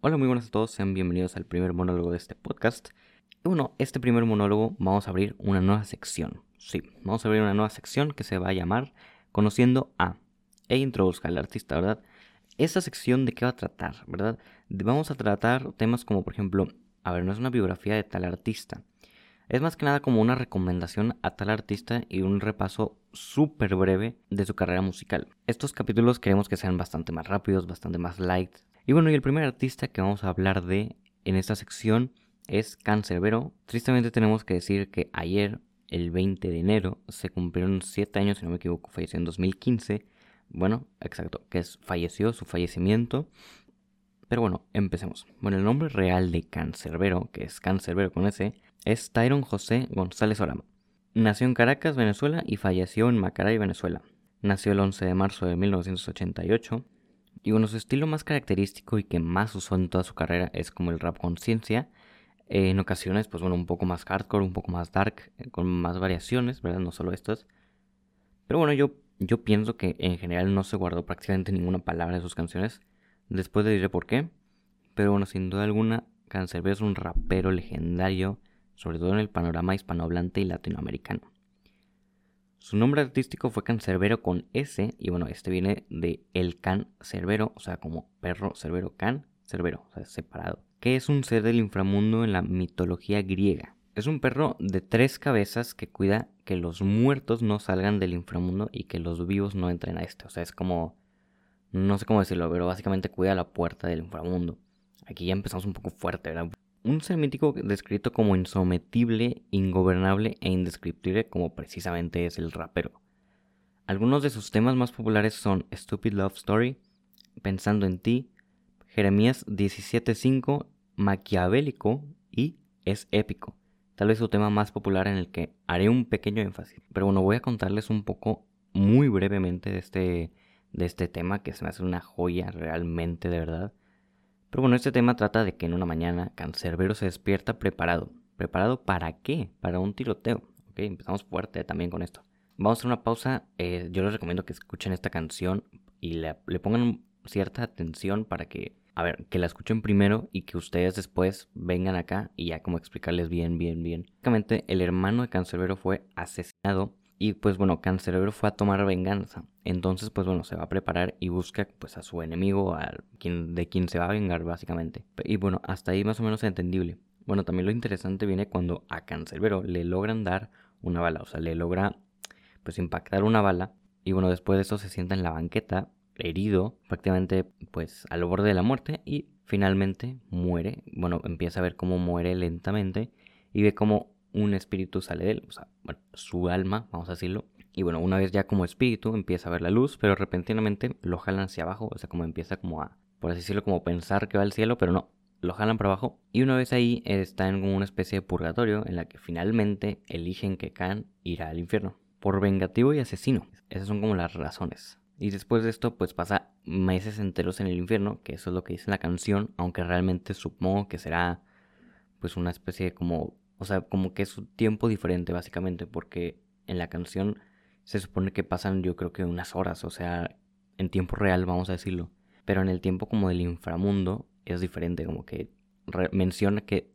Hola, muy buenas a todos, sean bienvenidos al primer monólogo de este podcast. Y bueno, este primer monólogo vamos a abrir una nueva sección. Sí, vamos a abrir una nueva sección que se va a llamar Conociendo a e introduzca al artista, ¿verdad? Esa sección de qué va a tratar, ¿verdad? Vamos a tratar temas como, por ejemplo, a ver, no es una biografía de tal artista. Es más que nada como una recomendación a tal artista y un repaso súper breve de su carrera musical. Estos capítulos queremos que sean bastante más rápidos, bastante más light, y bueno, y el primer artista que vamos a hablar de en esta sección es Cancerbero. Tristemente tenemos que decir que ayer, el 20 de enero, se cumplieron 7 años, si no me equivoco, falleció en 2015. Bueno, exacto, que es falleció, su fallecimiento. Pero bueno, empecemos. Bueno, el nombre real de Cancerbero, que es Cancerbero con S, es Tyron José González Orama. Nació en Caracas, Venezuela, y falleció en Macaray, Venezuela. Nació el 11 de marzo de 1988 y bueno, su estilo más característico y que más usó en toda su carrera es como el rap conciencia. Eh, en ocasiones, pues bueno, un poco más hardcore, un poco más dark, eh, con más variaciones, ¿verdad? No solo estas. Pero bueno, yo, yo pienso que en general no se guardó prácticamente ninguna palabra de sus canciones. Después le diré por qué. Pero bueno, sin duda alguna, Cancerbero es un rapero legendario, sobre todo en el panorama hispanohablante y latinoamericano. Su nombre artístico fue Cancerbero con S, y bueno, este viene de el can cerbero, o sea, como perro cerbero, can cerbero, o sea, separado, que es un ser del inframundo en la mitología griega. Es un perro de tres cabezas que cuida que los muertos no salgan del inframundo y que los vivos no entren a este. O sea, es como, no sé cómo decirlo, pero básicamente cuida la puerta del inframundo. Aquí ya empezamos un poco fuerte, ¿verdad? Un ser mítico descrito como insometible, ingobernable e indescriptible como precisamente es el rapero. Algunos de sus temas más populares son Stupid Love Story, Pensando en ti, Jeremías 17.5, Maquiavélico y Es épico. Tal vez su tema más popular en el que haré un pequeño énfasis. Pero bueno, voy a contarles un poco muy brevemente de este, de este tema que se me hace una joya realmente de verdad. Pero bueno, este tema trata de que en una mañana Cancerbero se despierta preparado. ¿Preparado para qué? Para un tiroteo. Ok, empezamos fuerte también con esto. Vamos a hacer una pausa. Eh, yo les recomiendo que escuchen esta canción y le, pongan cierta atención para que, a ver, que la escuchen primero y que ustedes después vengan acá y ya como explicarles bien, bien, bien. Básicamente, el hermano de Cancerbero fue asesinado y pues bueno, Cancerbero fue a tomar venganza. Entonces pues bueno, se va a preparar y busca pues a su enemigo, a quien, de quien se va a vengar básicamente. Y bueno, hasta ahí más o menos entendible. Bueno, también lo interesante viene cuando a Cancerbero le logran dar una bala, o sea, le logra pues impactar una bala. Y bueno, después de eso se sienta en la banqueta, herido, prácticamente pues al borde de la muerte y finalmente muere. Bueno, empieza a ver cómo muere lentamente y ve cómo un espíritu sale de él, o sea, su alma, vamos a decirlo. Y bueno, una vez ya como espíritu empieza a ver la luz, pero repentinamente lo jalan hacia abajo, o sea, como empieza como a, por así decirlo, como pensar que va al cielo, pero no, lo jalan para abajo. Y una vez ahí está en una especie de purgatorio en la que finalmente eligen que Khan irá al infierno. Por vengativo y asesino. Esas son como las razones. Y después de esto, pues pasa meses enteros en el infierno, que eso es lo que dice la canción, aunque realmente supongo que será pues una especie de como o sea, como que es un tiempo diferente básicamente, porque en la canción se supone que pasan yo creo que unas horas, o sea, en tiempo real vamos a decirlo. Pero en el tiempo como del inframundo es diferente, como que menciona que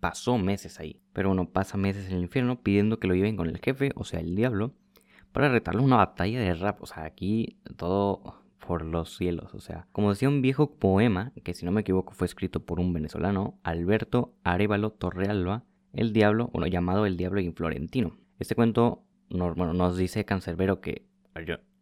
pasó meses ahí. Pero bueno, pasa meses en el infierno pidiendo que lo lleven con el jefe, o sea, el diablo, para retarle una batalla de rap. O sea, aquí todo por los cielos. O sea, como decía un viejo poema, que si no me equivoco fue escrito por un venezolano, Alberto Arevalo Torrealba, el Diablo, bueno, llamado El Diablo y Florentino. Este cuento bueno, nos dice Cancerbero que...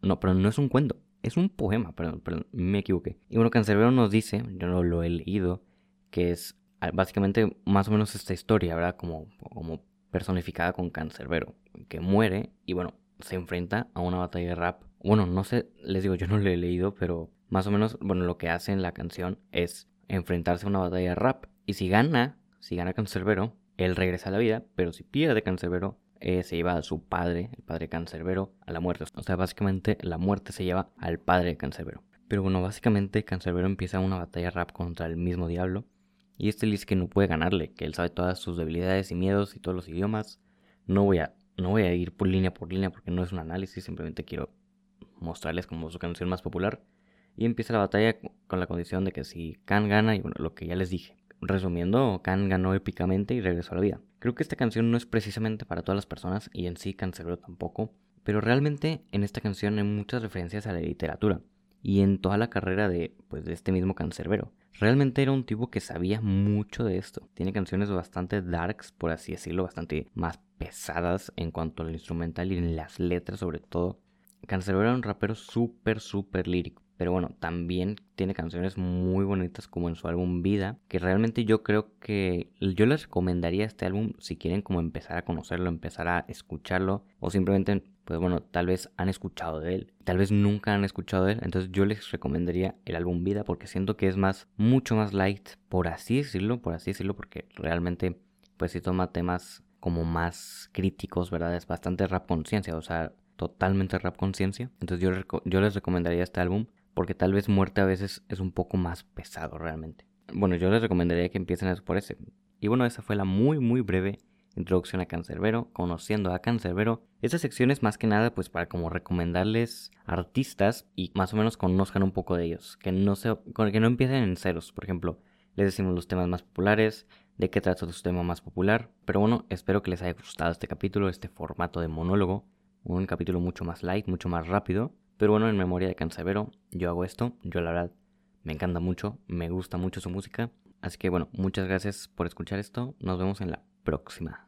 no, pero no es un cuento, es un poema, perdón, perdón, me equivoqué. Y bueno, Cancerbero nos dice, yo no lo he leído, que es ah, básicamente más o menos esta historia, ¿verdad? Como, como personificada con Cancerbero, que muere y bueno, se enfrenta a una batalla de rap. Bueno, no sé, les digo, yo no lo he leído, pero más o menos, bueno, lo que hace en la canción es enfrentarse a una batalla de rap. Y si gana, si gana Cancerbero, él regresa a la vida, pero si pierde Cancerbero, eh, se lleva a su padre, el padre Cancerbero, a la muerte. O sea, básicamente la muerte se lleva al padre de Cancerbero. Pero bueno, básicamente Cancerbero empieza una batalla rap contra el mismo diablo. Y este le dice que no puede ganarle, que él sabe todas sus debilidades y miedos y todos los idiomas. No voy a, no voy a ir por línea por línea porque no es un análisis, simplemente quiero mostrarles como su canción más popular. Y empieza la batalla con la condición de que si Khan gana, y bueno, lo que ya les dije. Resumiendo, Khan ganó épicamente y regresó a la vida. Creo que esta canción no es precisamente para todas las personas y en sí Cancerbero tampoco, pero realmente en esta canción hay muchas referencias a la literatura y en toda la carrera de, pues, de este mismo Cancerbero. Realmente era un tipo que sabía mucho de esto. Tiene canciones bastante darks, por así decirlo, bastante más pesadas en cuanto al instrumental y en las letras sobre todo. Cancerbero era un rapero súper, súper lírico. Pero bueno, también tiene canciones muy bonitas como en su álbum Vida, que realmente yo creo que yo les recomendaría este álbum si quieren como empezar a conocerlo, empezar a escucharlo o simplemente pues bueno, tal vez han escuchado de él, tal vez nunca han escuchado de él, entonces yo les recomendaría el álbum Vida porque siento que es más, mucho más light, por así decirlo, por así decirlo, porque realmente pues si toma temas como más críticos, ¿verdad? Es bastante rap conciencia, o sea, totalmente rap conciencia. Entonces yo, yo les recomendaría este álbum porque tal vez muerte a veces es un poco más pesado realmente. Bueno, yo les recomendaría que empiecen por ese. Y bueno, esa fue la muy muy breve introducción a Cancerbero, conociendo a Cancerbero. Esta sección es más que nada pues para como recomendarles artistas y más o menos conozcan un poco de ellos, que no se que no empiecen en ceros, por ejemplo, les decimos los temas más populares, de qué trata su tema más popular, pero bueno, espero que les haya gustado este capítulo, este formato de monólogo, un capítulo mucho más light, mucho más rápido. Pero bueno, en memoria de Cancerbero, yo hago esto. Yo la verdad me encanta mucho, me gusta mucho su música. Así que bueno, muchas gracias por escuchar esto. Nos vemos en la próxima.